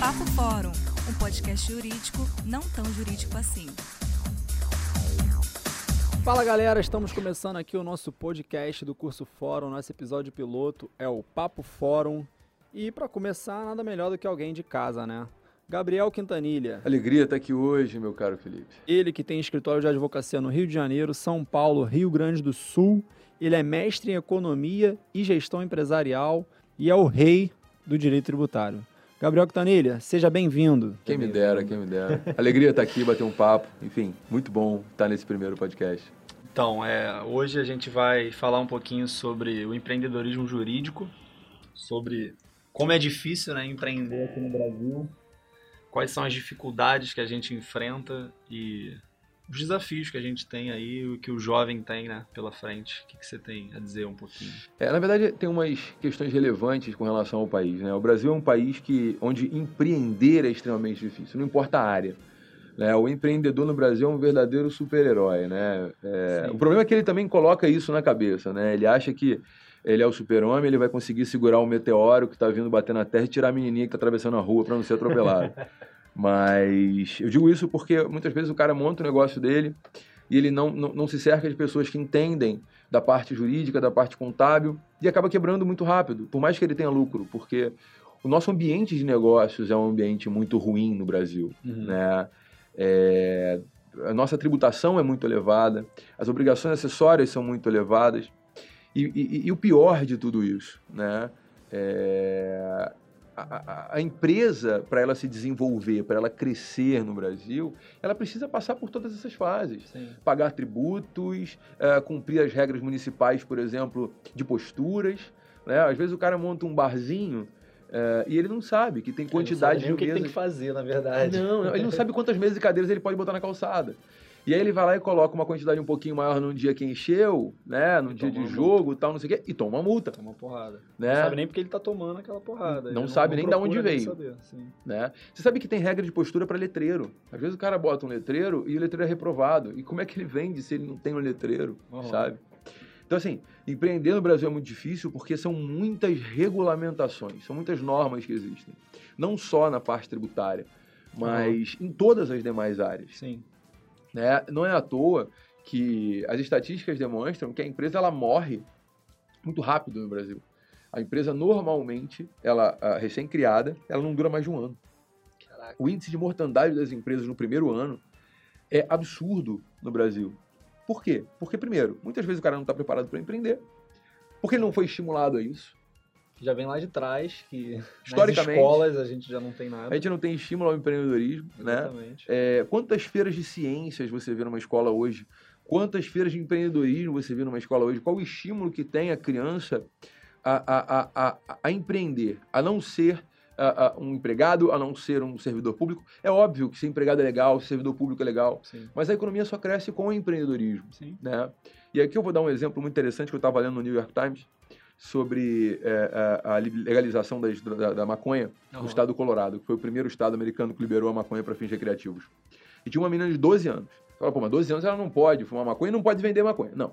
Papo Fórum, um podcast jurídico não tão jurídico assim. Fala galera, estamos começando aqui o nosso podcast do curso Fórum. Nosso episódio piloto é o Papo Fórum. E para começar, nada melhor do que alguém de casa, né? Gabriel Quintanilha. Alegria estar aqui hoje, meu caro Felipe. Ele que tem escritório de advocacia no Rio de Janeiro, São Paulo, Rio Grande do Sul. Ele é mestre em economia e gestão empresarial e é o rei do direito tributário. Gabriel Quintanilha, seja bem-vindo. Quem me dera, quem me dera. Alegria estar aqui, bater um papo. Enfim, muito bom estar nesse primeiro podcast. Então, é, hoje a gente vai falar um pouquinho sobre o empreendedorismo jurídico, sobre como é difícil né, empreender aqui no Brasil, quais são as dificuldades que a gente enfrenta e os desafios que a gente tem aí, o que o jovem tem né, pela frente. O que, que você tem a dizer um pouquinho? É, na verdade, tem umas questões relevantes com relação ao país. Né? O Brasil é um país que, onde empreender é extremamente difícil, não importa a área. Né? O empreendedor no Brasil é um verdadeiro super-herói. Né? É, o problema é que ele também coloca isso na cabeça. Né? Ele acha que ele é o super-homem, ele vai conseguir segurar um meteoro que está vindo bater na Terra e tirar a menininha que está atravessando a rua para não ser atropelado. Mas eu digo isso porque muitas vezes o cara monta o negócio dele e ele não, não, não, se cerca de pessoas que entendem da parte jurídica, da parte contábil e acaba quebrando muito rápido, por mais que ele tenha lucro, porque o nosso ambiente de negócios é um ambiente muito ruim no Brasil, uhum. né? É, a nossa tributação é muito elevada, as obrigações acessórias são muito elevadas e, e, e o pior de tudo isso, né? É, a, a, empresa, para ela se desenvolver, para ela crescer no Brasil, ela precisa passar por todas essas fases. Sim. Pagar tributos, uh, cumprir as regras municipais, por exemplo, de posturas. Né? Às vezes o cara monta um barzinho uh, e ele não sabe que tem quantidade ele não sabe de mesas. o que tem que fazer, na verdade. Não, ele não sabe quantas mesas e cadeiras ele pode botar na calçada. E aí ele vai lá e coloca uma quantidade um pouquinho maior num dia que encheu, né? No dia de jogo e tal, não sei o quê, e toma uma multa. Toma uma porrada. Né? Não sabe nem porque ele tá tomando aquela porrada. Não sabe nem de onde veio. Saber, né? Você sabe que tem regra de postura para letreiro. Às vezes o cara bota um letreiro e o letreiro é reprovado. E como é que ele vende se ele não tem um letreiro, uhum. sabe? Então, assim, empreender no Brasil é muito difícil porque são muitas regulamentações, são muitas normas que existem. Não só na parte tributária, mas uhum. em todas as demais áreas. Sim. Né? Não é à toa que as estatísticas demonstram que a empresa ela morre muito rápido no Brasil. A empresa normalmente, ela recém-criada, ela não dura mais de um ano. Caraca. O índice de mortandade das empresas no primeiro ano é absurdo no Brasil. Por quê? Porque, primeiro, muitas vezes o cara não está preparado para empreender, porque ele não foi estimulado a isso já vem lá de trás, que Historicamente, nas escolas a gente já não tem nada. A gente não tem estímulo ao empreendedorismo, né? Exatamente. né? É, quantas feiras de ciências você vê numa escola hoje? Quantas feiras de empreendedorismo você vê numa escola hoje? Qual o estímulo que tem a criança a, a, a, a, a empreender, a não ser um empregado, a não ser um servidor público? É óbvio que ser empregado é legal, ser servidor público é legal, Sim. mas a economia só cresce com o empreendedorismo. Sim. Né? E aqui eu vou dar um exemplo muito interessante que eu estava lendo no New York Times, sobre é, a, a, legalização das, da, da, maconha uhum. no estado do Colorado, que foi o primeiro estado americano que liberou a maconha para fins recreativos. E tinha uma menina de 12 anos. Fala, pô, mas 12 anos ela não pode fumar maconha e não pode vender maconha. Não.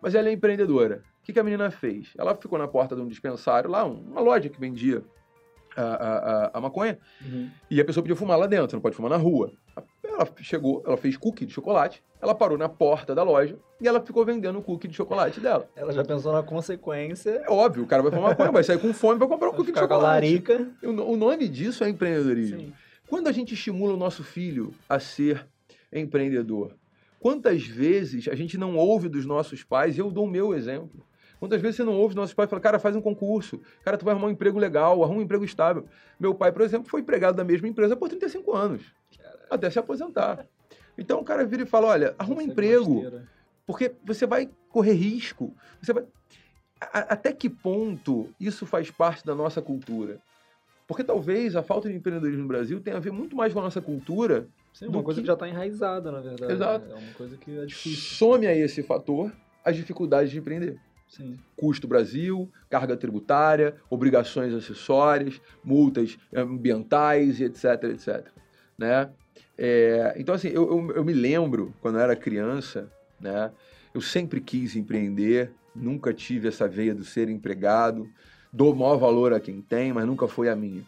Mas ela é empreendedora. O que, que a menina fez? Ela ficou na porta de um dispensário lá, uma loja que vendia a, a, a maconha, uhum. e a pessoa podia fumar lá dentro, não pode fumar na rua. Ela chegou, ela fez cookie de chocolate, ela parou na porta da loja e ela ficou vendendo o cookie de chocolate dela. Ela já pensou na consequência. É óbvio, o cara vai fumar maconha, vai sair com fome para comprar um cookie de chocolate. larica. O, nome disso é empreendedorismo. Sim. Quando a gente estimula o nosso filho a ser empreendedor, quantas vezes a gente não ouve dos nossos pais, eu dou o meu exemplo, Quantas vezes você não ouve nossos pais falar, cara, faz um concurso, cara, tu vai arrumar um emprego legal, arruma um emprego estável. Meu pai, por exemplo, foi empregado da mesma empresa por 35 anos. Até se aposentar. Então o cara vira e fala, olha, arruma um emprego, porque você vai correr risco, você vai... até que ponto isso faz parte da nossa cultura? Porque talvez a falta de empreendedorismo no Brasil tenha a ver muito mais com a nossa cultura. Sim, uma coisa que... que já está enraizada, na verdade. Exato. É uma coisa que é difícil. Some a esse fator as dificuldades de empreender. Sim. Custo Brasil, carga tributária, obrigações acessórias, multas ambientais e etc, etc. Né? É, então, assim, eu, eu, eu, me lembro, quando eu era criança, né, eu sempre quis empreender, nunca tive essa veia do ser empregado, dou maior valor a quem tem, mas nunca foi a minha.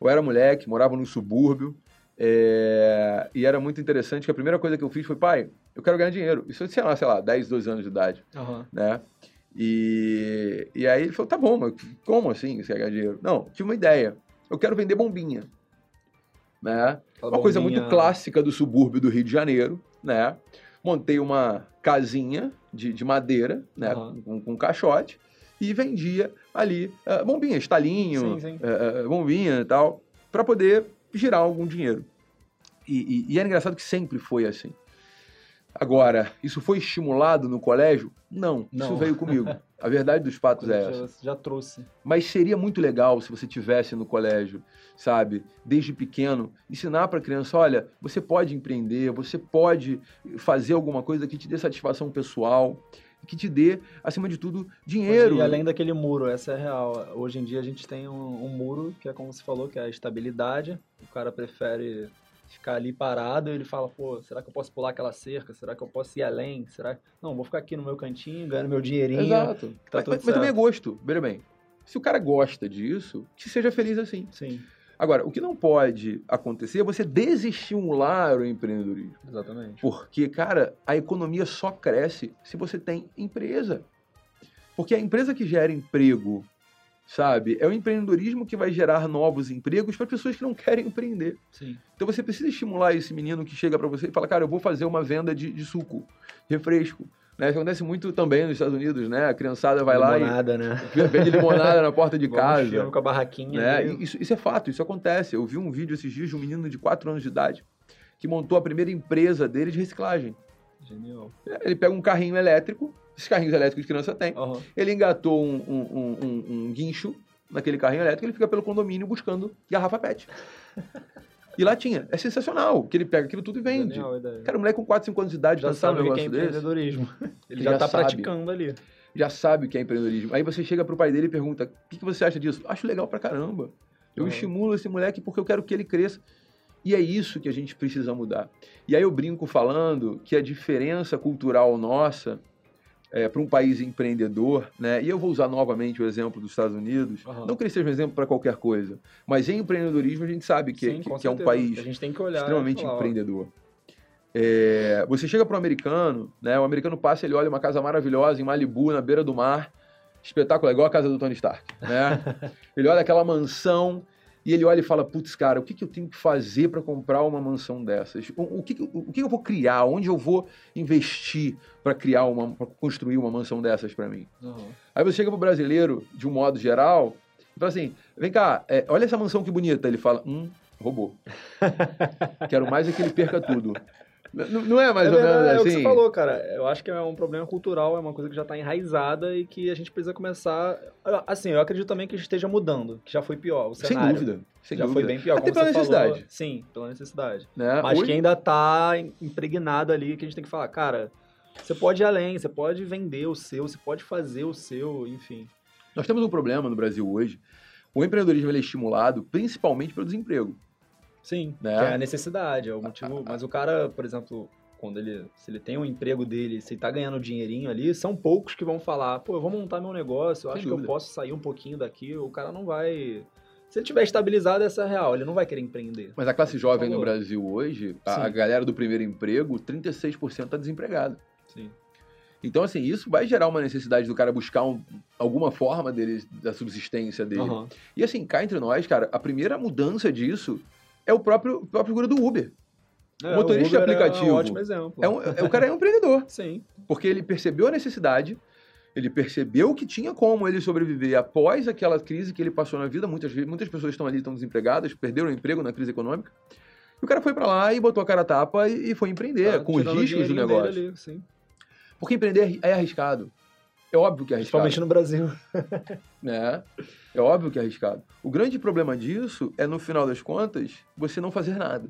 Eu era moleque, morava no subúrbio, é, e era muito interessante que a primeira coisa que eu fiz foi, pai, eu quero ganhar dinheiro. Isso eu tinha lá, sei lá, 10, 12 anos de idade, Aham. né? E, e aí ele falou, tá bom, mas como assim você quer ganhar dinheiro? Não, tive uma ideia. Eu quero vender bombinha, né? Aquela Uma coisa bombinha- muito clássica do subúrbio do Rio de Janeiro, né? Montei uma casinha de, de madeira, né? Aham. Com, com caixote e vendia ali eh, bombinha, estalinho, Sim, sim. eh, bombinha e tal, para poder girar algum dinheiro. E, e, e era engraçado que sempre foi assim. Agora, isso foi estimulado no colégio? Não, isso Não. veio comigo. A verdade dos fatos é essa. Já, já trouxe. Mas seria muito legal se você tivesse no colégio, sabe, desde pequeno, ensinar para a criança, olha, você pode empreender, você pode fazer alguma coisa que te dê satisfação pessoal, que te dê, acima de tudo, dinheiro. E além daquele muro, essa é a real. Hoje em dia a gente tem um, um muro que é como você falou, que é a estabilidade. O cara prefere ficar ali parado ele fala, pô, será que eu posso pular aquela cerca? Será que eu posso ir além? Será Não, vou ficar aqui no meu cantinho, ganhando meu dinheirinho. Exato. tá mas, tudo mas também é gosto, veja bem. Se o cara gosta disso, que seja feliz assim. Sim, Agora, o que não pode acontecer é você desestimular o empreendedorismo. exatamente. Porque, cara, a economia só cresce se você tem empresa. Porque a empresa que gera emprego, sabe, é o empreendedorismo que vai gerar novos empregos para pessoas que não querem empreender. Sim. Então você precisa estimular esse menino que chega para você e fala, cara, eu vou fazer uma venda de, de suco, refresco. Né? Isso acontece muito também nos Estados Unidos, né? A criançada vai lá Limonada, né? e vende limonada na porta de no casa. com a barraquinha. Né? Isso, isso é fato, isso acontece. Eu vi um vídeo esses dias de um menino de 4 anos de idade que montou a primeira empresa dele de reciclagem. Genial. Ele pega um carrinho elétrico, esses carrinhos elétricos que criança tem, Aham. ele engatou um, um, um- um- guincho naquele carrinho elétrico, ele fica pelo condomínio buscando garrafa PET. E lá tinha. É sensacional, que ele pega aquilo tudo e vende. Ideia. Cara, um moleque com 4, 5 anos de idade já pensar um sabe o que é negócio desse, empreendedorismo. Ele Já já tá sabe. praticando ali. já sabe o que é empreendedorismo. Aí você chega pro pai dele e pergunta: o que, que você acha disso? Acho legal pra caramba. Eu Uhum. estimulo esse moleque porque eu quero que ele cresça. E é isso que a gente precisa mudar. E aí eu brinco falando que a diferença cultural nossa para um país empreendedor, né? E eu vou usar novamente o exemplo dos Estados Unidos. Aham. Não que ele seja um exemplo para qualquer coisa, mas em empreendedorismo a gente sabe que, Sim, que- que é um país extremamente falar, empreendedor. É, você chega para o americano, né? O americano passa, ele olha uma casa maravilhosa em Malibu, na beira do mar, espetáculo, é igual a casa do Tony Stark, né? ele olha aquela mansão e ele olha e fala, putz, cara, o que, que eu tenho que fazer para comprar uma mansão dessas? O, o que, o que eu vou criar? Onde eu vou investir para criar uma, para construir uma mansão dessas para mim? Aham. Aí você chega pro brasileiro, de um modo geral, e fala assim: vem cá, é, olha essa mansão que bonita. Ele fala: hum, roubou. Quero mais é que ele perca tudo. N- não é mais é ou menos é o que assim? você falou, cara. Eu acho que é um problema cultural, é uma coisa que já tá enraizada e que a gente precisa começar. Assim, eu acredito também que esteja mudando, que já foi pior. O Sem cenário dúvida. Sem já dúvida. foi bem pior. Até pela necessidade. Falou. Sim, pela necessidade. Né? Mas Hoje- que ainda tá impregnado ali, que a gente tem que falar, cara, você pode ir além, você pode vender o seu, você pode fazer o seu, enfim. Nós temos um problema no Brasil hoje. O empreendedorismo é estimulado principalmente pelo desemprego. Sim, Né? que é a necessidade, é o motivo. Mas o cara, por exemplo, quando ele, se ele tem um emprego dele, se ele tá ganhando dinheirinho ali, são poucos que vão falar, pô, eu vou montar meu negócio, eu Sem acho que dúvida. eu posso sair um pouquinho daqui, o cara não vai. Se ele tiver estabilizado, essa é real, ele não vai querer empreender. Mas a classe jovem no Falou. Brasil hoje, a, a galera do primeiro emprego, 36% está desempregado. Sim. Então, assim, isso vai gerar uma necessidade do cara buscar um- alguma forma dele, da subsistência dele. Aham. E assim, cá entre nós, cara, a primeira mudança disso é o próprio, o próprio figura do Uber. É, Motorista o Uber aplicativo. É um ótimo exemplo. É um- é- o cara é um empreendedor, Sim. porque ele percebeu a necessidade, ele percebeu que tinha como ele sobreviver após aquela crise que ele passou na vida. Muitas, muitas pessoas estão ali, estão desempregadas, perderam o emprego na crise econômica. E o cara foi pra lá e botou a cara a tapa e, e foi empreender, Tá com os riscos do negócio. ali, sim. Porque empreender é arriscado. É óbvio que é arriscado. Principalmente no Brasil. né? É óbvio que é arriscado. O grande problema disso é, no final das contas, você não fazer nada.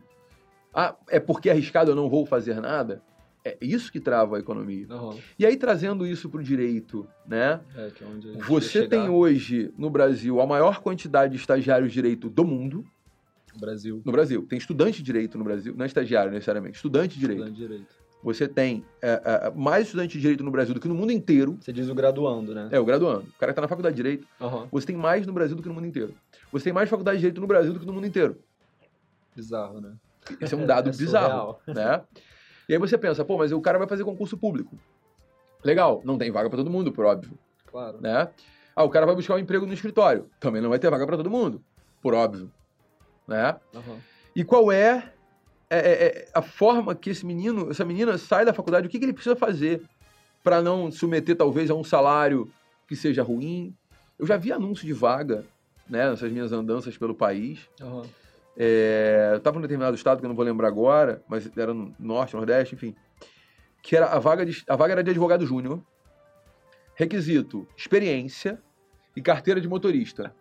Ah, é porque é arriscado eu não vou fazer nada? É isso que trava a economia. Aham. E aí, trazendo isso para o direito, né? É, que é onde a gente Você tem hoje, no Brasil, a maior quantidade de estagiários de direito do mundo. o Brasil. No Brasil. Tem estudante de direito no Brasil. Não é estagiário, necessariamente. Estudante de direito. Estudando direito. Você tem é, é, mais estudantes de direito no Brasil do que no mundo inteiro. Você diz o graduando, né? É, o graduando. O cara que tá na faculdade de direito. Uhum. Você tem mais no Brasil do que no mundo inteiro. Você tem mais faculdade de direito no Brasil do que no mundo inteiro. Bizarro, né? Isso é um dado É bizarro, né? E aí você pensa, pô, mas o cara vai fazer concurso público. Legal, não tem vaga para todo mundo, por óbvio, Claro. né? Ah, o cara vai buscar um emprego no escritório. Também não vai ter vaga para todo mundo, por óbvio, né? Uhum. E qual é, é- é- é a forma que esse menino, essa menina sai da faculdade? O que, que ele precisa fazer para não submeter talvez a um salário que seja ruim? Eu já vi anúncio de vaga, né, nessas minhas andanças pelo país. Uhum. É, eu estava num determinado estado que eu não vou lembrar agora, mas era no norte, nordeste, enfim. Que era a vaga, de, a vaga era de advogado júnior. Requisito: experiência e carteira de motorista.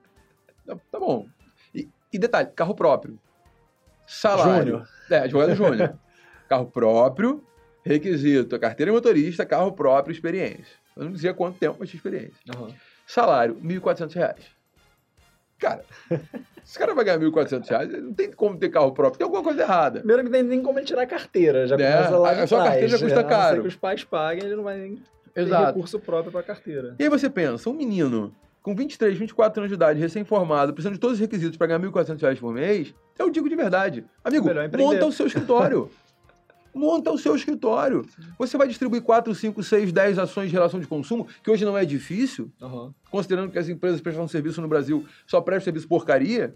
Tá, tá bom. E, e detalhe: carro próprio. Salário. Júnior. É, advogado júnior. carro próprio, requisito: carteira de motorista, carro próprio, experiência. Eu não dizia quanto tempo, mas tinha experiência. Uhum. Salário: 1.400 reais. Cara, esse cara vai ganhar 1.400 reais, não tem como ter carro próprio, tem alguma coisa errada. Primeiro que não tem nem como ele tirar a carteira, já É, começa lá a de sua carteira já custa A ser caro. que os pais paguem, ele não vai nem ter Exato. recurso próprio pra carteira. E aí você pensa, um menino com 23, 24 anos de idade, recém-formado, precisando de todos os requisitos para ganhar 1.400 reais por mês, eu digo de verdade. Amigo, monta o seu escritório. monta o seu escritório. Você vai distribuir 4, 5, 6, 10 ações de relação de consumo, que hoje não é difícil, Uhum. considerando que as empresas prestando serviço no Brasil só prestam serviço porcaria,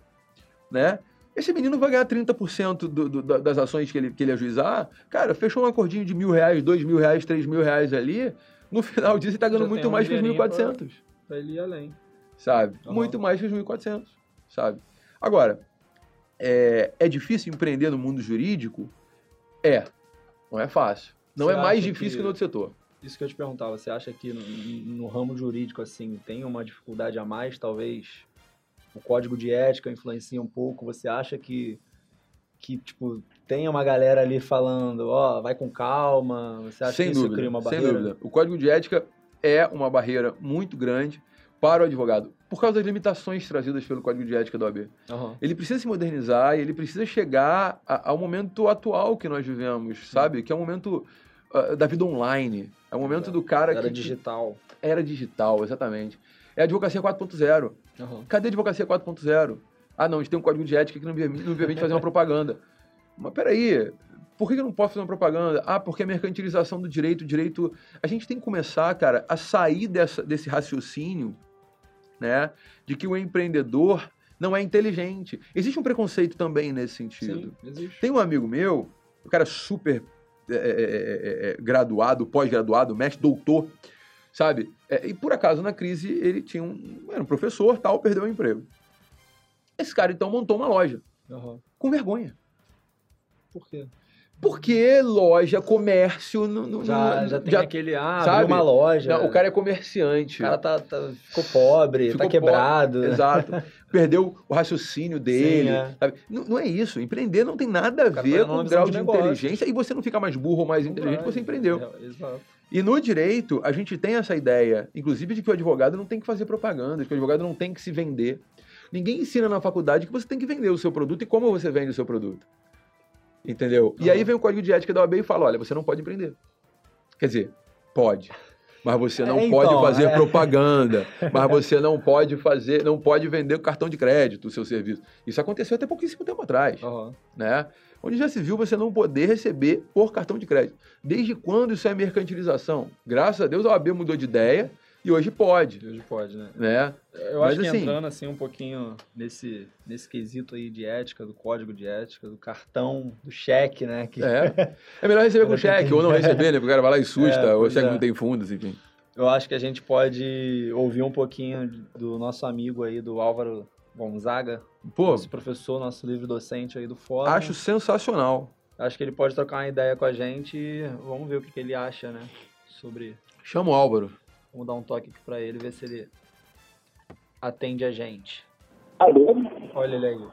né? Esse menino vai ganhar 30% do, do, da- das ações que ele, que ele ajuizar. Cara, fechou um acordinho de mil reais, dois mil reais, três mil reais ali. No final disso, ele tá ganhando Já muito mais que os dinheirinho 1.400 Pra ele ir além. sabe? Aham. Muito mais que os 1.400, sabe? Agora, é, é difícil empreender no mundo jurídico? É. Não é fácil. Não Você é mais difícil que... que- no outro setor. Isso que eu te perguntava, você acha que no, no ramo jurídico, assim, tem uma dificuldade a mais, talvez? O código de ética influencia um pouco? Você acha que, que tipo, tem uma galera ali falando, ó, vai com calma? Você acha Sem que isso dúvida, cria uma sem barreira? dúvida. O código de ética é uma barreira muito grande para o advogado, por causa das limitações trazidas pelo código de ética da OAB. Aham. Ele precisa se modernizar e ele precisa chegar a- ao momento atual que nós vivemos, sabe? Que é o momento ah, da vida online. É o momento do cara Era que... digital. Era digital, exatamente. É a advocacia 4.0. Aham. Cadê a advocacia 4.0? Ah, não, a gente tem um código de ética que não permite, não permite fazer uma propaganda. Mas peraí, por que eu não posso fazer uma propaganda? Ah, porque a mercantilização do direito, direito. A gente tem que começar, cara, a sair dessa, desse raciocínio, né? De que o empreendedor não é inteligente. Existe um preconceito também nesse sentido. Sim, existe. Tem um amigo meu, o cara super é, é, é, é, graduado, pós-graduado, mestre, doutor, sabe? É, e por acaso na crise ele tinha um, era um professor, tal, perdeu o emprego. Esse cara então montou uma loja Aham. com vergonha. Por quê? Porque loja, comércio, não, não- Já, não- já tem aquele, ah, sabe? uma loja. não, o cara é comerciante. O cara tá, tá- ficou pobre, Ficou tá quebrado. pobre, Exato. Perdeu o raciocínio dele. Sim, é. Não, não é isso. Empreender não tem nada a ver tá com o grau de de inteligência e você não fica mais burro ou mais inteligente você empreendeu. É, exato. E no direito, a gente tem essa ideia, inclusive, de que o advogado não tem que fazer propaganda, de que o advogado não tem que se vender. Ninguém ensina na faculdade que você tem que vender o seu produto e como você vende o seu produto. Entendeu? E aí vem o código de ética da OAB e fala: olha, você não pode empreender. Quer dizer, pode. Mas você não É, pode então, fazer é. propaganda. Mas você não pode fazer, não pode vender o cartão de crédito, o seu serviço. Isso aconteceu até pouquíssimo tempo atrás Aham. né? Onde já se viu você não poder receber por cartão de crédito. Desde quando isso é mercantilização? Graças a Deus a OAB mudou de ideia e hoje pode, Hoje pode, né? né? Eu Mas, acho que assim- entrando assim um pouquinho nesse, nesse quesito aí de ética, do código de ética, do cartão, do cheque, né? Que É. É melhor receber com tem cheque que- ou não receber, né? Porque o cara vai lá e susta, É, ou o cheque é. não tem fundos, enfim. eu acho que a gente pode ouvir um pouquinho do nosso amigo aí, do Álvaro Gonzaga, Pô, nosso professor, nosso livre docente aí do fórum. acho sensacional. Acho que ele pode trocar uma ideia com a gente e vamos ver o que, que ele acha, né? Sobre. Chama o Álvaro. Vamos dar um toque aqui pra ele, ver se ele atende a gente. Alô? Olha ele aí.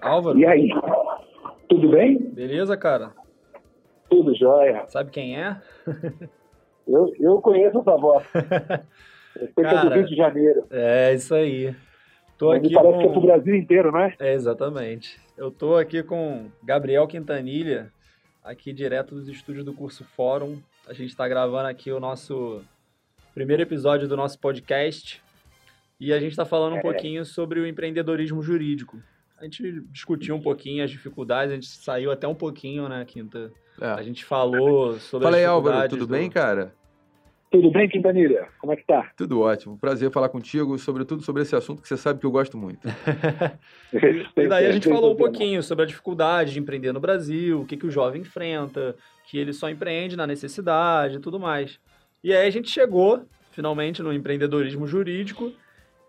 Álvaro, E aí? Tudo bem? beleza, cara? Tudo jóia. Sabe quem é? Eu, eu conheço essa voz. Eu sei que é do Cara. Rio de Janeiro. É, isso aí. Tô Mas aqui parece com... que é pro Brasil inteiro, né? É, exatamente. Eu tô aqui com Gabriel Quintanilha, aqui direto dos estúdios do curso Fórum. A gente está gravando aqui o nosso primeiro episódio do nosso podcast e a gente está falando um é. pouquinho sobre o empreendedorismo jurídico. A gente discutiu um pouquinho as dificuldades, a gente saiu até um pouquinho, né, Quinta? É. A gente falou sobre Fala aí, Álvaro, tudo do... bem, cara? Tudo bem, Quintanilha? Como é que tá? Tudo ótimo. Prazer falar contigo, sobretudo sobre esse assunto que você sabe que eu gosto muito. e daí a gente falou um pouquinho sobre a dificuldade de empreender no Brasil, o que, que o jovem enfrenta, que ele só empreende na necessidade e tudo mais. E aí a gente chegou, finalmente, no empreendedorismo jurídico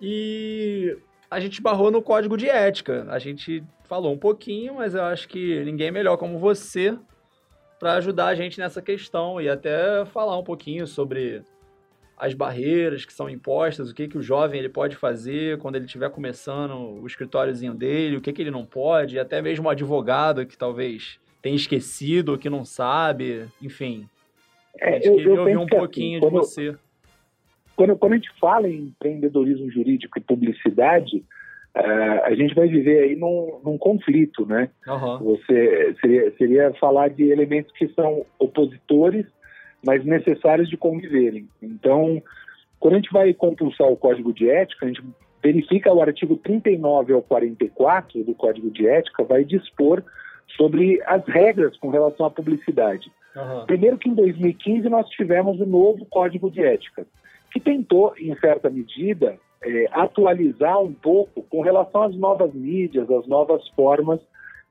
e a gente barrou no código de ética. A gente falou um pouquinho, mas eu acho que ninguém é melhor como você para ajudar a gente nessa questão e até falar um pouquinho sobre as barreiras que são impostas, o que, que o jovem ele pode fazer quando ele estiver começando o escritóriozinho dele, o que, que ele não pode, até mesmo o advogado que talvez tenha esquecido, que não sabe, enfim. É, eu, queria ouvir um assim, pouquinho assim, de quando, você. Quando, quando a gente fala em empreendedorismo jurídico e publicidade, Uh, a gente vai viver aí num, num conflito, né? Uhum. Você seria, seria falar de elementos que são opositores, mas necessários de conviverem. Então, quando a gente vai compulsar o código de ética, a gente verifica o artigo 39 ao 44 do código de ética, vai dispor sobre as regras com relação à publicidade. Uhum. Primeiro que em 2015 nós tivemos o novo código de ética, que tentou, em certa medida, é, atualizar um pouco com relação às novas mídias, às novas formas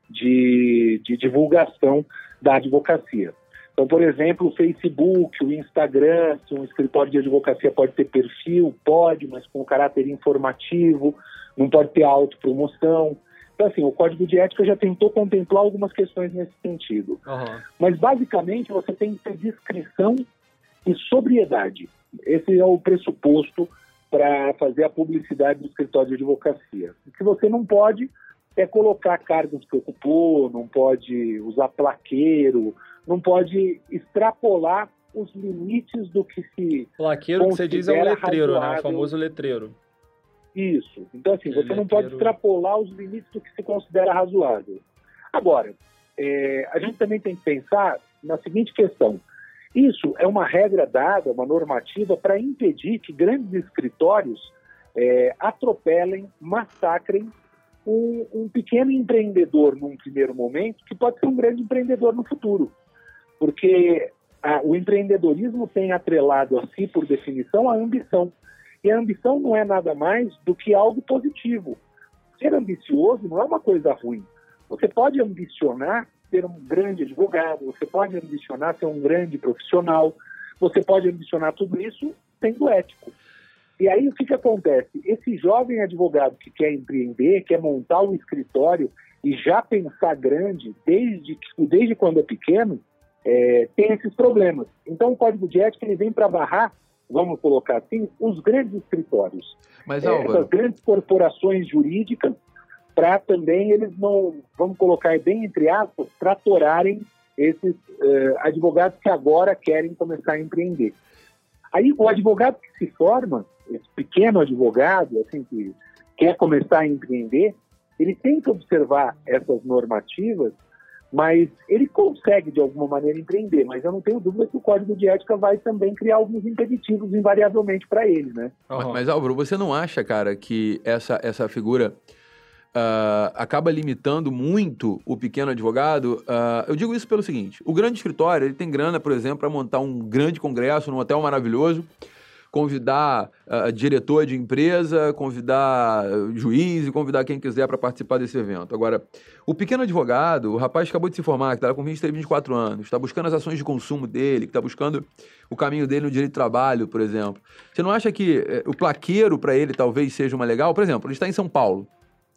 de, de divulgação da advocacia. Então, por exemplo, o Facebook, o Instagram, se um escritório de advocacia pode ter perfil, pode, mas com caráter informativo, não pode ter autopromoção. Então, assim, o Código de Ética já tentou contemplar algumas questões nesse sentido. Uhum. Mas, basicamente, você tem que ter discrição e sobriedade. Esse é o pressuposto para fazer a publicidade do escritório de advocacia. O que você não pode é colocar cargos que ocupou, não pode usar plaqueiro, não pode extrapolar os limites do que se. Plaqueiro que você diz é o letreiro, razoável. né? O famoso letreiro. Isso. Então, assim, você letreiro. não pode extrapolar os limites do que se considera razoável. Agora, é, a gente também tem que pensar na seguinte questão: isso é uma regra dada, uma normativa para impedir que grandes escritórios é, atropelem, massacrem um, um, pequeno empreendedor num primeiro momento, que pode ser um grande empreendedor no futuro. Porque a, o empreendedorismo tem atrelado a si, por definição, a ambição. E a ambição não é nada mais do que algo positivo. Ser ambicioso não é uma coisa ruim. Você pode ambicionar ser um grande advogado, você pode ambicionar ser um grande profissional, você pode ambicionar tudo isso sendo ético. E aí o que, que acontece? Esse jovem advogado que quer empreender, quer montar um escritório e já pensar grande desde, desde quando é pequeno, é, tem esses problemas. Então o código de ética ele vem para barrar, vamos colocar assim, os grandes escritórios. Mas, é, essas grandes corporações jurídicas para também eles não, vamos colocar bem entre aspas, tratorarem esses uh, advogados que agora querem começar a empreender. Aí o advogado que se forma, esse pequeno advogado, assim, que quer começar a empreender, ele tem que observar essas normativas, mas ele consegue de alguma maneira empreender, mas eu não tenho dúvida que o código de ética vai também criar alguns impeditivos invariavelmente para ele, né? Mas, mas Álvaro, você não acha, cara, que essa, essa figura uh, acaba limitando muito o pequeno advogado. Uh, eu digo isso pelo seguinte: o grande escritório ele tem grana, por exemplo, para montar um grande congresso num hotel maravilhoso, convidar uh, diretor de empresa, convidar juiz e convidar quem quiser para participar desse evento. Agora, o pequeno advogado, o rapaz acabou de se formar, que está com 23, 24 anos, está buscando as ações de consumo dele, que está buscando o caminho dele no direito de trabalho, por exemplo. Você não acha que eh, o plaqueiro para ele talvez seja uma legal? Por exemplo, ele está em São Paulo.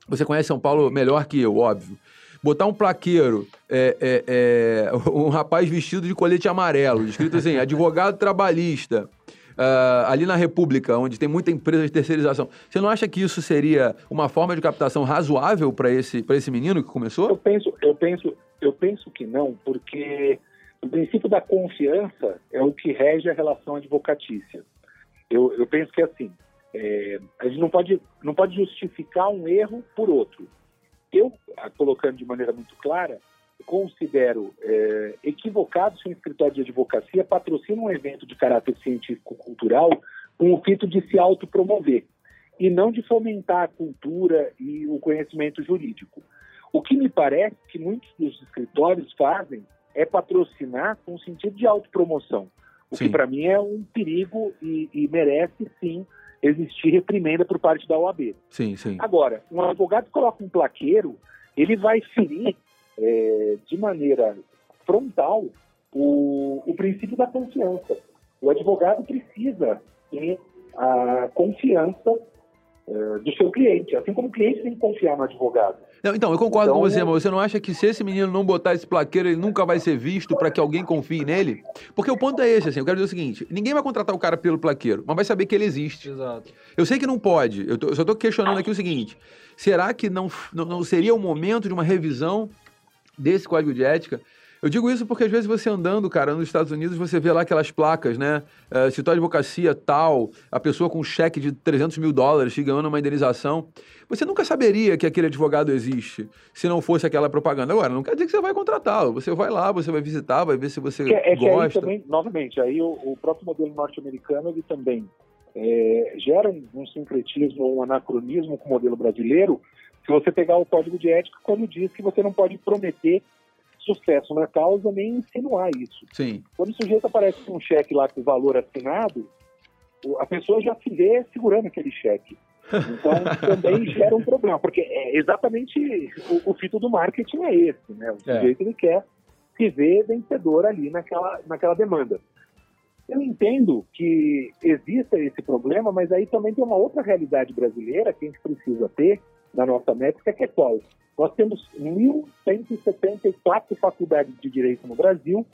Você conhece São Paulo melhor que eu, óbvio. Botar um plaqueiro, é, é, é, um rapaz vestido de colete amarelo, escrito assim, advogado trabalhista, uh, ali na República, onde tem muita empresa de terceirização. Você não acha que isso seria uma forma de captação razoável para esse, esse menino que começou? Eu penso, eu, penso, eu penso que não, porque o princípio da confiança é o que rege a relação advocatícia. Eu, eu penso que assim, é, a gente não pode, não pode justificar um erro por outro. Eu, colocando de maneira muito clara, considero é, equivocado se um escritório de advocacia patrocina um evento de caráter científico-cultural com o fito de se autopromover e não de fomentar a cultura e o conhecimento jurídico. O que me parece que muitos dos escritórios fazem é patrocinar com sentido de autopromoção, o sim. que para mim é um perigo e, e merece sim existir reprimenda por parte da OAB. Sim, sim. Agora, um advogado que coloca um plaqueiro, ele vai ferir é, de maneira frontal o, o princípio da confiança. O advogado precisa ter a confiança é, do seu cliente, assim como o cliente tem que confiar no advogado. Não, então, eu concordo então, com você, mas você não acha que se esse menino não botar esse plaqueiro, ele nunca vai ser visto para que alguém confie nele? Porque o ponto é esse, assim, eu quero dizer o seguinte, ninguém vai contratar o cara pelo plaqueiro, mas vai saber que ele existe. Exato. Eu sei que não pode, eu, tô, eu só estou questionando aqui o seguinte, será que não, não, não seria o momento de uma revisão desse código de ética eu digo isso porque às vezes você andando, cara, nos Estados Unidos, você vê lá aquelas placas, né? Uh, se tua advocacia tal, a pessoa com um cheque de 300 mil dólares te ganhando uma indenização. Você nunca saberia que aquele advogado existe se não fosse aquela propaganda. Agora, não quer dizer que você vai contratá-lo. Você vai lá, você vai visitar, vai ver se você que, é, é gosta. Que aí também, novamente, aí o, o próprio modelo norte-americano, ele também é, gera um, um sincretismo, um anacronismo com o modelo brasileiro, se você pegar o código de ética, quando diz que você não pode prometer sucesso na causa nem insinuar isso. Sim. Quando o sujeito aparece com um cheque lá com o valor assinado, a pessoa já se vê segurando aquele cheque. Então também gera um problema, porque é exatamente o, o fito do marketing é esse, né? O é. sujeito é. ele quer se ver vencedor ali naquela, naquela demanda. Eu entendo que exista esse problema, mas aí também tem uma outra realidade brasileira que a gente precisa ter na nossa métrica, que é qual? Nós temos 1.174 faculdades de direito no Brasil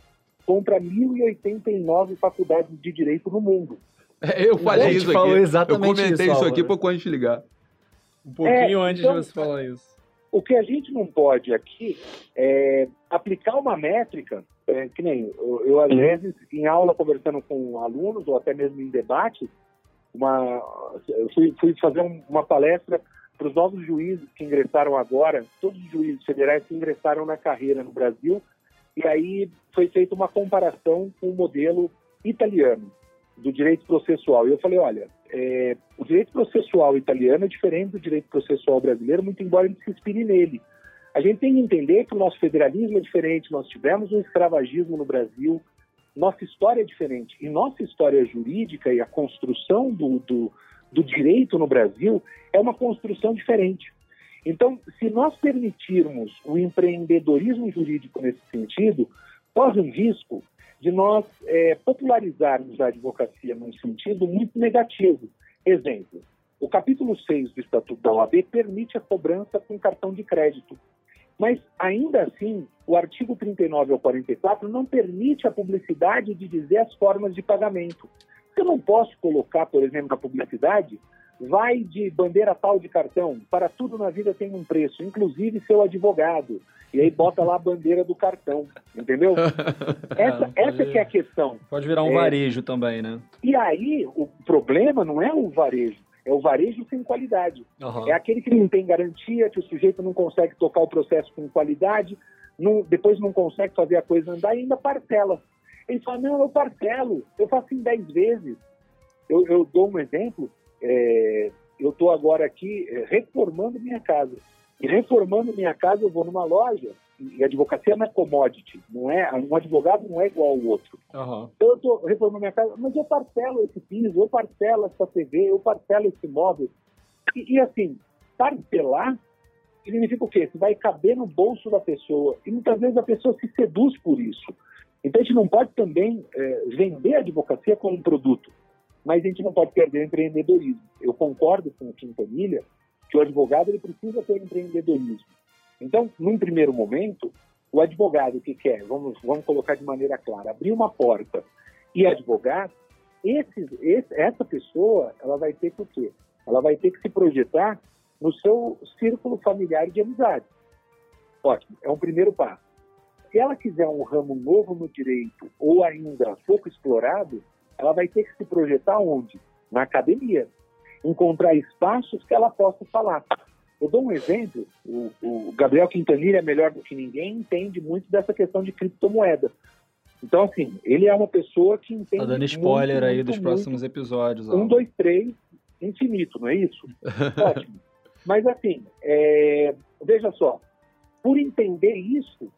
contra 1.089 faculdades de direito no mundo. É, eu falei isso aqui. Exatamente eu comentei isso, isso aqui pouco antes de ligar. Um pouquinho é, antes então, de você falar isso. O que a gente não pode aqui é aplicar uma métrica, é, que nem eu, eu, às vezes, em aula, conversando com alunos, ou até mesmo em debate, uma, eu fui, fui fazer uma palestra para os novos juízes que ingressaram agora, todos os juízes federais que ingressaram na carreira no Brasil, e aí foi feita uma comparação com o modelo italiano do direito processual. E eu falei, olha, é, o direito processual italiano é diferente do direito processual brasileiro, muito embora ele se inspire nele. A gente tem que entender que o nosso federalismo é diferente, nós tivemos um escravagismo no Brasil, nossa história é diferente. E nossa história jurídica e a construção do, do do direito no Brasil é uma construção diferente. Então, se nós permitirmos o empreendedorismo jurídico nesse sentido, corre um risco de nós é, popularizarmos a advocacia num sentido muito negativo. Exemplo, o capítulo 6 do Estatuto da OAB permite a cobrança com cartão de crédito. Mas, ainda assim, o artigo 39 ao 44 não permite a publicidade de dizer as formas de pagamento. Eu não posso colocar, por exemplo, na publicidade, vai de bandeira tal de cartão, para tudo na vida tem um preço, inclusive seu advogado. E aí bota lá a bandeira do cartão, entendeu? essa, essa que é a questão. Pode virar um é... varejo também, né? E aí, o problema não é o varejo, é o varejo sem qualidade. Uhum. É aquele que não tem garantia, que o sujeito não consegue tocar o processo com qualidade, não, depois não consegue fazer a coisa andar e ainda parcela. Ele fala, não, eu parcelo, eu faço em 10 vezes. Eu, eu, dou um exemplo, é, eu estou agora aqui é, reformando minha casa. E reformando minha casa, eu vou numa loja, e advocacia não é commodity, não é, um advogado não é igual ao outro. Uhum. Então eu estou reformando minha casa, mas eu parcelo esse piso, eu parcelo essa TV, eu parcelo esse móvel. E, e assim, parcelar significa o quê? Você vai caber no bolso da pessoa. E muitas vezes a pessoa se seduz por isso. Então a gente não pode também é, vender a advocacia como um produto, mas a gente não pode perder o empreendedorismo. Eu concordo com o Quintanilha que o advogado ele precisa ter empreendedorismo. Então, num primeiro momento, o advogado que quer, vamos, vamos colocar de maneira clara, abrir uma porta e advogar, esse, esse, essa pessoa ela vai ter que o quê? Ela vai ter que se projetar no seu círculo familiar de amizade. Ótimo, é um primeiro passo. Se ela quiser um ramo novo no direito ou ainda pouco explorado, ela vai ter que se projetar onde? Na academia. Encontrar espaços que ela possa falar. Eu dou um exemplo, o, o Gabriel Quintanilha é melhor do que ninguém, entende muito dessa questão de criptomoeda. Então, assim, ele é uma pessoa que entende. Tá dando spoiler muito, aí muito, dos muito, próximos episódios. Um, dois, três, infinito, não é isso? Ótimo. Mas, assim, é... veja só, por entender isso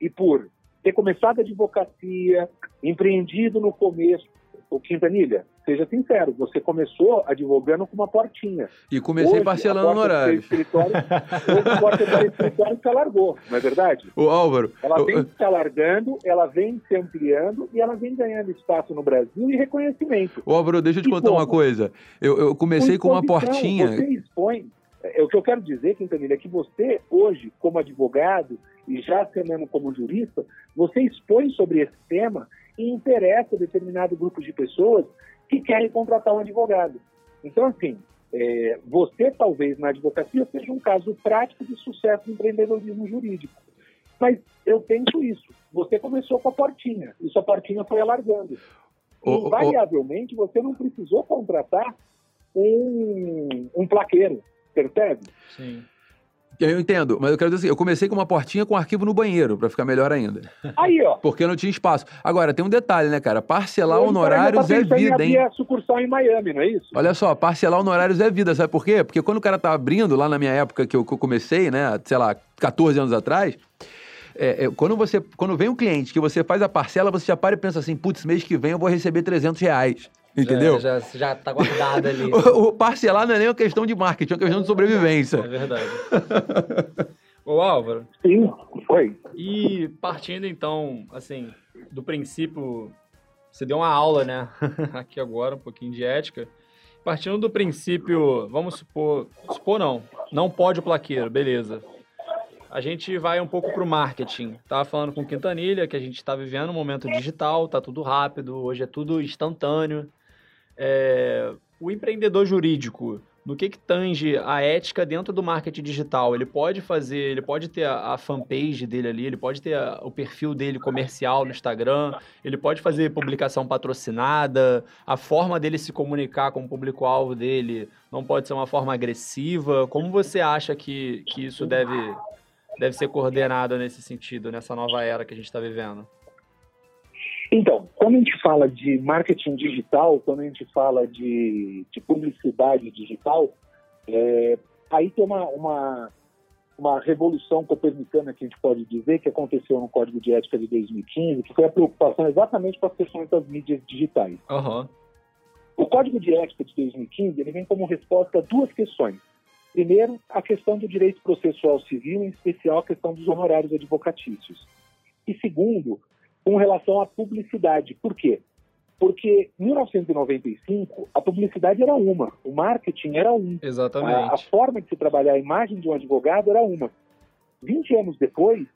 e por ter começado a advocacia, empreendido no começo, o Quintanilha, seja sincero, você começou advogando com uma portinha. E comecei hoje, parcelando no horário. Escritório, hoje a porta do escritório se alargou, não é verdade? O Álvaro. Ela vem se alargando, ela vem se ampliando e ela vem ganhando espaço no Brasil e reconhecimento. O Álvaro, deixa eu te e contar como? uma coisa. Eu, eu comecei com uma portinha. Você expõe. É, o que eu quero dizer, Quintanilha, é que você, hoje, como advogado e já sendo como jurista, você expõe sobre esse tema e interessa determinado grupo de pessoas que querem contratar um advogado. Então, assim, é, você talvez na advocacia seja um caso prático de sucesso no empreendedorismo jurídico. Mas eu penso isso. Você começou com a portinha e sua portinha foi alargando. Oh, Invariavelmente, oh. você não precisou contratar um, um plaqueiro, percebe? Sim. Eu entendo, mas eu quero dizer assim, eu comecei com uma portinha com arquivo no banheiro, para ficar melhor ainda. Aí, ó. Porque não tinha espaço. Agora, tem um detalhe, né, cara? Parcelar honorários tá é vida, hein? a sucursal em Miami, não é isso? Olha só, parcelar honorários é vida, sabe por quê? Porque quando o cara tá abrindo, lá na minha época que eu, que eu comecei, né, sei lá, 14 anos atrás, é, é, quando, você, quando vem um cliente que você faz a parcela, você já para e pensa assim, putz, mês que vem eu vou receber 300 reais. Entendeu? Já, já, já tá guardado ali. o, o, parcelar não é nem uma questão de marketing, é uma questão de sobrevivência. É verdade. Ô Álvaro. Sim, foi. E partindo então, assim, do princípio. Você deu uma aula, né? Aqui agora, um pouquinho de ética. Partindo do princípio, vamos supor. Supor não. Não pode o plaqueiro, beleza. A gente vai um pouco para o marketing. Tava falando com Quintanilha que a gente está vivendo um momento digital, tá tudo rápido, hoje é tudo instantâneo. É, o empreendedor jurídico, no que, que tange a ética dentro do marketing digital? Ele pode fazer, ele pode ter a, a fanpage dele ali, ele pode ter a, o perfil dele comercial no Instagram, ele pode fazer publicação patrocinada, a forma dele se comunicar com o público-alvo dele não pode ser uma forma agressiva. Como você acha que, que isso deve, deve ser coordenado nesse sentido, nessa nova era que a gente está vivendo? Então, quando a gente fala de marketing digital, quando a gente fala de, de publicidade digital, é, aí tem uma, uma, uma revolução copernicana que a gente pode dizer que aconteceu no Código de Ética de 2015, que foi a preocupação exatamente com as questões das mídias digitais. Uhum. O Código de Ética de 2015 ele vem como resposta a duas questões. Primeiro, a questão do direito processual civil, em especial a questão dos honorários advocatícios. E segundo, com relação à publicidade. Por quê? Porque em 1995 a publicidade era uma, o marketing era um. Exatamente. A, a, forma de se trabalhar a imagem de um advogado era uma. 20 anos depois,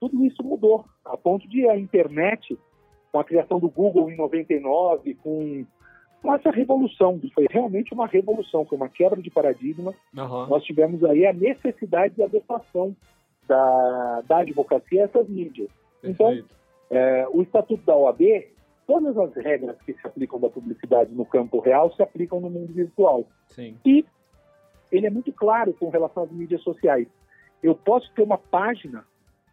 tudo isso mudou, a ponto de a internet, com a criação do Google em 99, com, com essa revolução, que foi realmente uma revolução, foi uma quebra de paradigma, uhum. nós tivemos aí a necessidade de adequação da, da advocacia a essas mídias. Então, Perfeito. Então, é, o Estatuto da OAB, todas as regras que se aplicam da publicidade no campo real se aplicam no mundo virtual. Sim. E ele é muito claro com relação às mídias sociais. Eu posso ter uma página,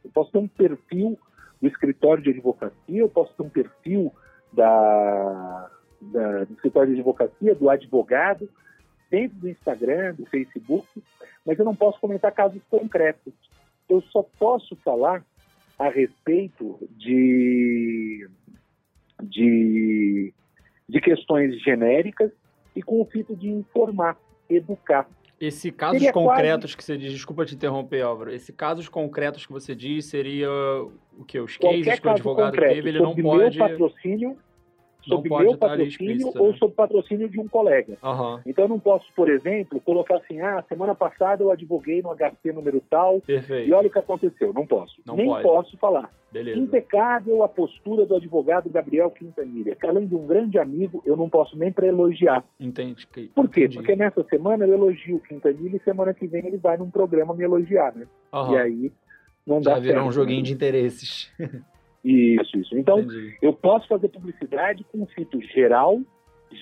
eu posso ter um perfil do escritório de advocacia, eu posso ter um perfil da, da, do escritório de advocacia, do advogado, dentro do Instagram, do Facebook, mas eu não posso comentar casos concretos. Eu só posso falar a respeito de, de, de questões genéricas e com o fito de informar, educar. Esse casos seria concretos quase... que você diz, desculpa te interromper, Álvaro, esse casos concretos que você diz seria o que? Os cases que o advogado concreto, teve, ele não pode... patrocínio sob meu patrocínio ou né? sob patrocínio de um colega. Uhum. Então eu não posso, por exemplo, colocar assim, ah, semana passada eu advoguei no HC número tal Perfeito. e olha o que aconteceu. Não posso. Não Nem pode. posso falar. Beleza. Impecável a postura do advogado Gabriel Quintanilha, que além de um grande amigo, eu não posso nem para elogiar. Entendi. Por quê? Entendi. Porque nessa semana eu elogio o Quintanilha e semana que vem ele vai num programa me elogiar, né? Uhum. E aí não dá Já virou um joguinho né? de interesses. Isso, isso. Então, Entendi. eu posso fazer publicidade com um fito geral,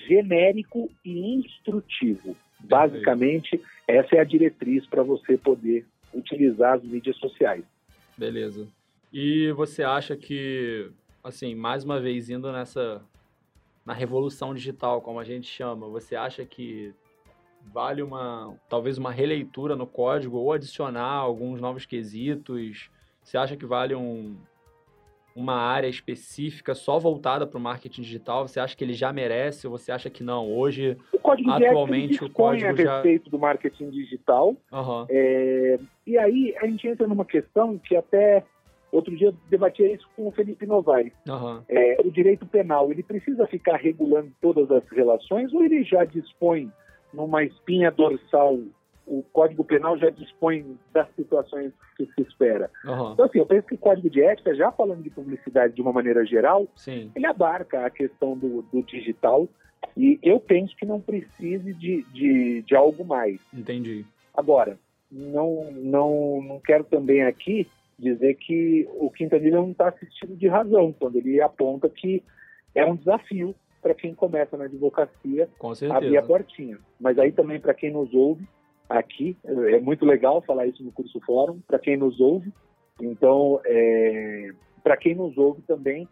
genérico e instrutivo. Basicamente, essa é a diretriz para você poder utilizar as mídias sociais. Beleza. E você acha que, assim, mais uma vez indo nessa na revolução digital, como a gente chama, você acha que vale uma talvez uma releitura no código ou adicionar alguns novos quesitos? Você acha que vale um, uma área específica só voltada para o marketing digital? Você acha que ele já merece ou você acha que não? Hoje, o código atualmente, o código a já... respeito do marketing digital. Uhum. É, e aí a gente entra numa questão que até outro dia debatia isso com o Felipe Novaes. Uhum. É, o direito penal, ele precisa ficar regulando todas as relações ou ele já dispõe numa espinha dorsal o Código Penal já dispõe das situações que se espera. Uhum. Então, assim, eu penso que o Código de Ética, já falando de publicidade de uma maneira geral, Sim. ele abarca a questão do, do, digital e eu penso que não precise de, de, de algo mais. Entendi. Agora, não, não, não quero também aqui dizer que o Quintanilha não está assistindo de razão quando ele aponta que é um desafio para quem começa na advocacia abrir a portinha. Mas aí também para quem nos ouve, aqui. É muito legal falar isso no curso fórum para quem nos ouve. Então, é, para quem nos ouve também,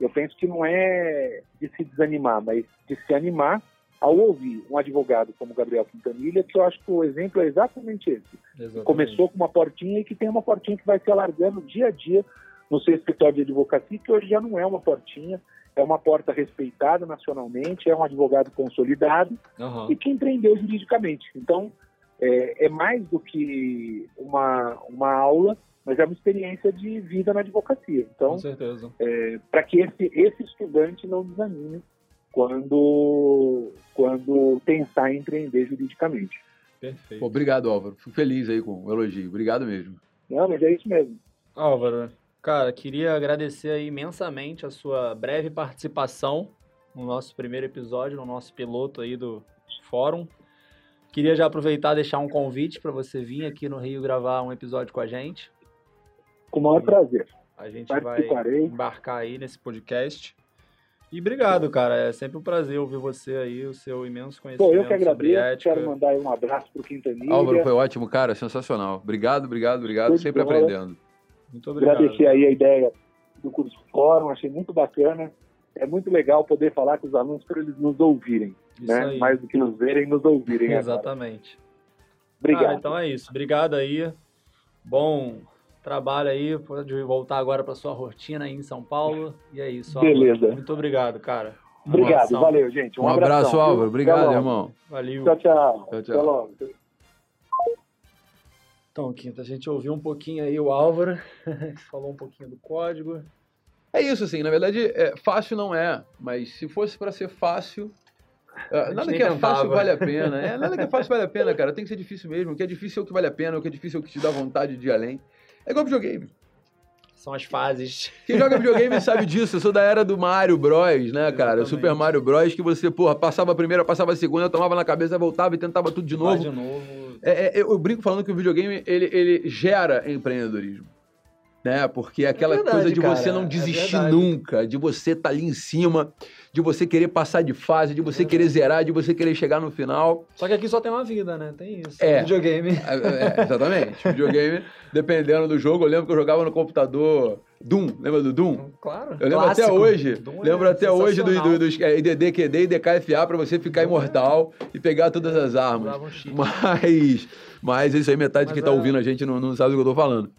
eu penso que não é de se desanimar, mas de se animar ao ouvir um advogado como Gabriel Quintanilha, que eu acho que o exemplo é exatamente esse. Exatamente. Começou com uma portinha e que tem uma portinha que vai se alargando dia a dia no seu escritório de advocacia, que hoje já não é uma portinha, é uma porta respeitada nacionalmente, é um advogado consolidado uhum. e que empreendeu juridicamente. Então, é, é mais do que uma, uma aula, mas é uma experiência de vida na advocacia. Então, Com certeza. É, para que esse, esse estudante não desanime quando, quando pensar em empreender juridicamente. Perfeito. Pô, obrigado, Álvaro. Fico feliz aí com o elogio. Obrigado mesmo. Não, mas é isso mesmo. Álvaro, cara, queria agradecer imensamente a sua breve participação no nosso primeiro episódio, no nosso piloto aí do fórum. Queria já aproveitar e deixar um convite para você vir aqui no Rio gravar um episódio com a gente. Com o maior prazer. A gente vai embarcar aí nesse podcast. E obrigado, cara. É sempre um prazer ouvir você aí, o seu imenso conhecimento. Pô, eu que agradeço. Quero mandar um abraço pro Quintanilha. Álvaro, foi ótimo, cara. Sensacional. Obrigado, obrigado, obrigado. Tudo sempre aprendendo. Muito obrigado. Agradecer aí a ideia do curso fórum. Achei muito bacana. É muito legal poder falar com os alunos para eles nos ouvirem né? Mais do que nos verem, nos ouvirem. Exatamente. Agora. Obrigado. Ah, então é isso. Obrigado aí. Bom trabalho aí. Pode voltar agora para sua rotina aí em São Paulo. E é isso. Beleza. Álvaro. Muito obrigado, cara. Obrigado. Valeu, gente. Um, um abraço, Álvaro. Obrigado, irmão. Valeu. Tchau, tchau. Tchau, tchau. logo. Então, Quinta, a gente ouviu um pouquinho aí o Álvaro, falou um pouquinho do código. É isso, assim, na verdade, é, fácil não é, mas se fosse para ser fácil, nada que é tentava. fácil vale a pena. É, nada que é fácil vale a pena, cara. Tem que ser difícil mesmo. O que é difícil é o que vale a pena, o que é difícil é o que te dá vontade de ir além. É igual videogame. São as fases. Quem joga videogame sabe disso. Eu sou da era do Mario Bros, né, cara? Exatamente. Super Mario Bros, que você, porra, passava a primeira, passava a segunda, tomava na cabeça, voltava e tentava tudo de novo. Vai de novo. É, é, eu brinco falando que o videogame, ele, ele gera empreendedorismo né? Porque é aquela é verdade, coisa de cara, você não é desistir é nunca, de você estar tá ali em cima, de você querer passar de fase, de você é querer zerar, de você querer chegar no final. Só que aqui só tem uma vida, né? Tem isso. É. Videogame. É, é exatamente. Videogame, dependendo do jogo, eu lembro que eu jogava no computador Doom, lembra do Doom? Claro. Eu lembro Clássico. até hoje. Doom lembro até hoje dos do, do, do, é, DDQD e DKFA para você ficar imortal e pegar todas as armas. Um mas, mas isso aí, metade mas de quem tá ouvindo a gente não, não sabe do que eu tô falando.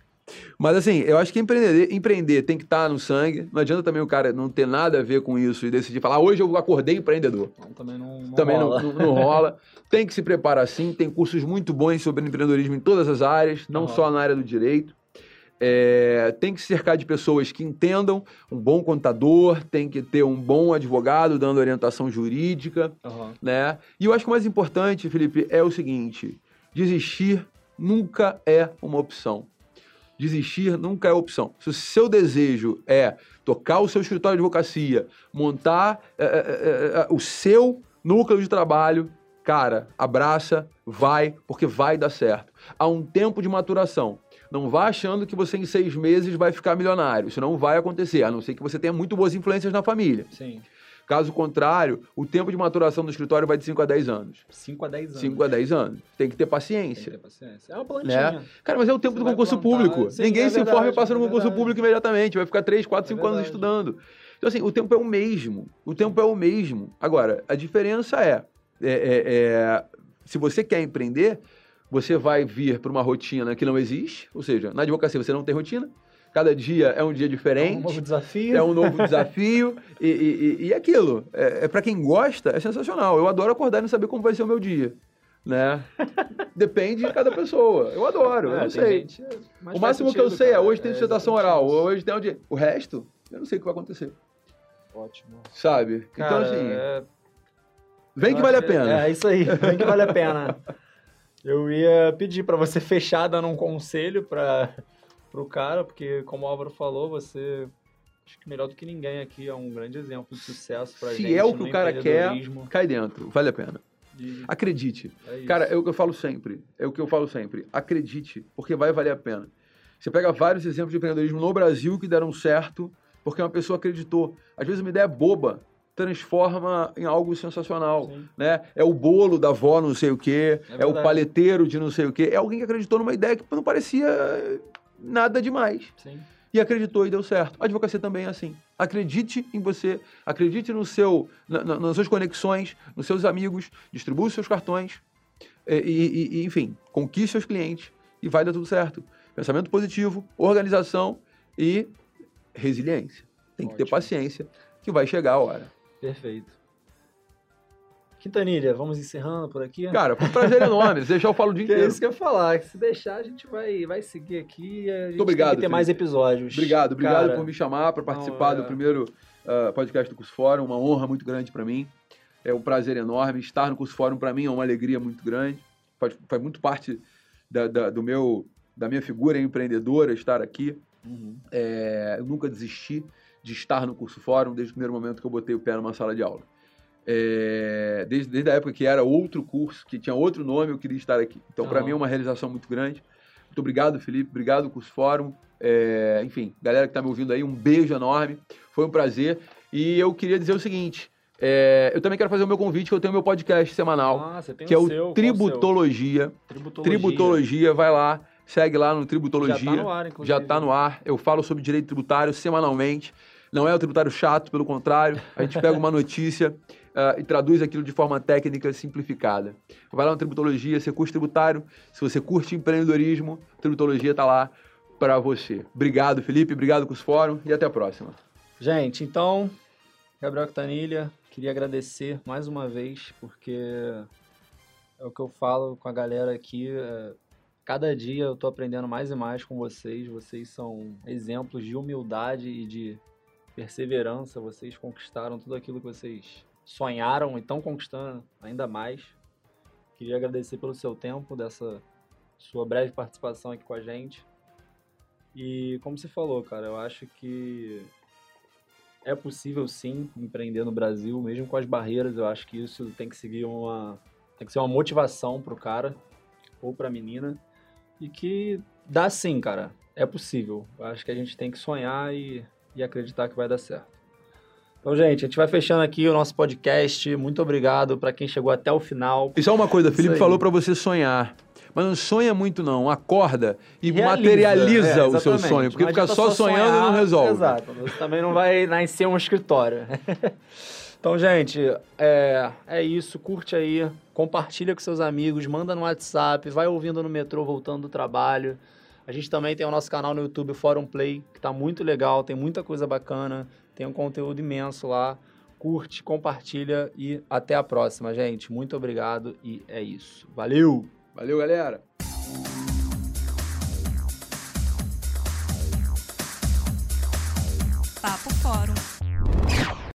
Mas assim, eu acho que empreender, empreender tem que estar tá no sangue. Não adianta também o cara não ter nada a ver com isso e decidir falar, ah, hoje eu acordei empreendedor. Não, também não, não também rola. Não, não, rola. Tem que se preparar sim. Tem cursos muito bons sobre empreendedorismo em todas as áreas, não só na área do direito. É, tem que se cercar de pessoas que entendam, um bom contador, tem que ter um bom advogado dando orientação jurídica, uhum. né? E eu acho que o mais importante, Felipe, é o seguinte: desistir nunca é uma opção desistir nunca é opção. Se o seu desejo é tocar o seu escritório de advocacia, montar é, é, é, o seu núcleo de trabalho, cara, abraça, vai, porque vai dar certo. Há um tempo de maturação. Não vá achando que você em seis meses vai ficar milionário. Isso não vai acontecer, a não ser que você tenha muito boas influências na família. Sim. Caso contrário, o tempo de maturação do escritório vai de 5 a 10 anos. 5 a 10 anos. 5 a 10 anos. Tem que ter paciência. Tem que ter paciência. É uma plantinha. Né? Cara, mas é o tempo Você do concurso plantar, público. Sim, Ninguém é se informa e passa no é concurso público imediatamente. Vai ficar 3, 4, 5 anos estudando. Então, assim, o tempo é o mesmo. O tempo é o mesmo. Agora, a diferença é, é, é, é se você quer empreender, você vai vir para uma rotina que não existe, ou seja, na advocacia você não tem rotina, cada dia é um dia diferente. É um novo desafio. É um novo desafio. e, e, e aquilo, é, é para quem gosta, é sensacional. Eu adoro acordar e não saber como vai ser o meu dia. Né? Depende de cada pessoa. Eu adoro, é, eu não sei. o máximo que eu sei é, cara. é hoje tem dissertação é oral, hoje tem o dia. O resto, eu não sei o que vai acontecer. Ótimo. Sabe? Então, cara, então, assim. É... Vem que vale a pena. É, isso aí, vem que vale a pena. Eu ia pedir para você fechar dando um conselho para o cara, porque como o Álvaro falou, você acho que melhor do que ninguém aqui é um grande exemplo de sucesso para gente. Se é o que o cara quer, cai dentro, vale a pena. E... Acredite. É cara, é o que eu falo sempre. É o que eu falo sempre. Acredite, porque vai valer a pena. Você pega vários exemplos de empreendedorismo no Brasil que deram certo porque uma pessoa acreditou. Às vezes uma ideia boba transforma em algo sensacional, Sim. né? É o bolo da avó não sei o quê, é, é o paleteiro de não sei o quê. É alguém que acreditou numa ideia que não parecia nada demais. Sim. E acreditou e deu certo. A advocacia também é assim. Acredite em você, acredite no seu, na, na, nas suas conexões, nos seus amigos, distribua seus cartões e, e, e, enfim, conquiste seus clientes e vai dar tudo certo. Pensamento positivo, organização e resiliência. Tem Ótimo. que ter paciência que vai chegar a hora. Perfeito. Quintanilha, vamos encerrando por aqui? Cara, foi um prazer enorme. Deixar, eu falo o dia inteiro. É isso que eu ia falar. Se deixar, a gente vai, vai seguir aqui. A gente Muito obrigado, tem que ter mais episódios. Obrigado, obrigado Cara, por me chamar para participar não, é... do primeiro uh, podcast do Curso Fórum. Uma honra muito grande para mim. É um prazer enorme. Estar no Curso Fórum, para mim, é uma alegria muito grande. Faz, faz muito parte da, da, do meu, da minha figura empreendedora estar aqui. Uhum. É, eu nunca desisti de estar no curso fórum desde o primeiro momento que eu botei o pé numa sala de aula. É, desde, desde a época que era outro curso, que tinha outro nome, eu queria estar aqui. Então, para mim, é uma realização muito grande. Muito obrigado, Felipe. Obrigado, Curso Fórum. É, enfim, galera que está me ouvindo aí, um beijo enorme. Foi um prazer. E eu queria dizer o seguinte: é, eu também quero fazer o meu convite, que eu tenho meu podcast semanal, ah, que é o seu, Tributologia. Tributologia. Tributologia, vai lá, segue lá no Tributologia. Já está no ar, inclusive. Já está no ar. Eu falo sobre direito tributário semanalmente. Não é o tributário chato, pelo contrário. A gente pega uma notícia uh, e traduz aquilo de forma técnica simplificada. Vai lá na Tributologia, você curte tributário. Se você curte empreendedorismo, Tributologia está lá para você. Obrigado, Felipe. Obrigado, Cus Fórum. E até a próxima. Gente, então, Gabriel Cantanilha, queria agradecer mais uma vez, porque é o que eu falo com a galera aqui. É cada dia eu estou aprendendo mais e mais com vocês. Vocês são exemplos de humildade e de perseverança, vocês conquistaram tudo aquilo que vocês sonharam e estão conquistando ainda mais. Queria agradecer pelo seu tempo, dessa sua breve participação aqui com a gente. E como você falou, cara, eu acho que é possível sim empreender no Brasil, mesmo com as barreiras. Eu acho que isso tem que seguir uma tem que ser uma motivação pro cara ou pra menina e que dá sim, cara. É possível. Eu acho que a gente tem que sonhar e e acreditar que vai dar certo. Então, gente, a gente vai fechando aqui o nosso podcast. Muito obrigado para quem chegou até o final. E só uma coisa, o Felipe falou para você sonhar. Mas não sonha muito, não. Acorda e Realiza. materializa é, o seu sonho. Porque ficar só, só sonhando sonhar, não resolve. Exato. Você também não vai nascer um escritório. então, gente, é, é isso. Curte aí. Compartilha com seus amigos. Manda no WhatsApp. Vai ouvindo no metrô voltando do trabalho. A gente também tem o nosso canal no YouTube, Fórum Play, que está muito legal, tem muita coisa bacana, tem um conteúdo imenso lá. Curte, compartilha e até a próxima, gente. Muito obrigado e é isso. Valeu! Valeu, galera!